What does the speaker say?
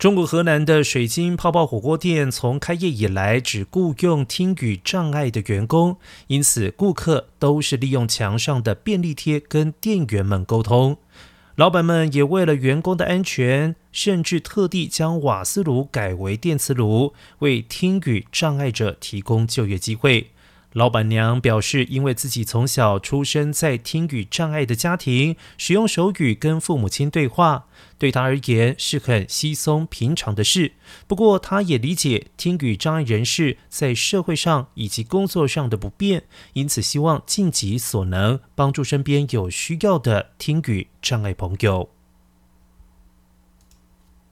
中国河南的水晶泡泡火锅店从开业以来只雇佣听语障碍的员工，因此顾客都是利用墙上的便利贴跟店员们沟通。老板们也为了员工的安全，甚至特地将瓦斯炉改为电磁炉，为听语障碍者提供就业机会。老板娘表示，因为自己从小出生在听语障碍的家庭，使用手语跟父母亲对话，对她而言是很稀松平常的事。不过，她也理解听语障碍人士在社会上以及工作上的不便，因此希望尽己所能帮助身边有需要的听语障碍朋友。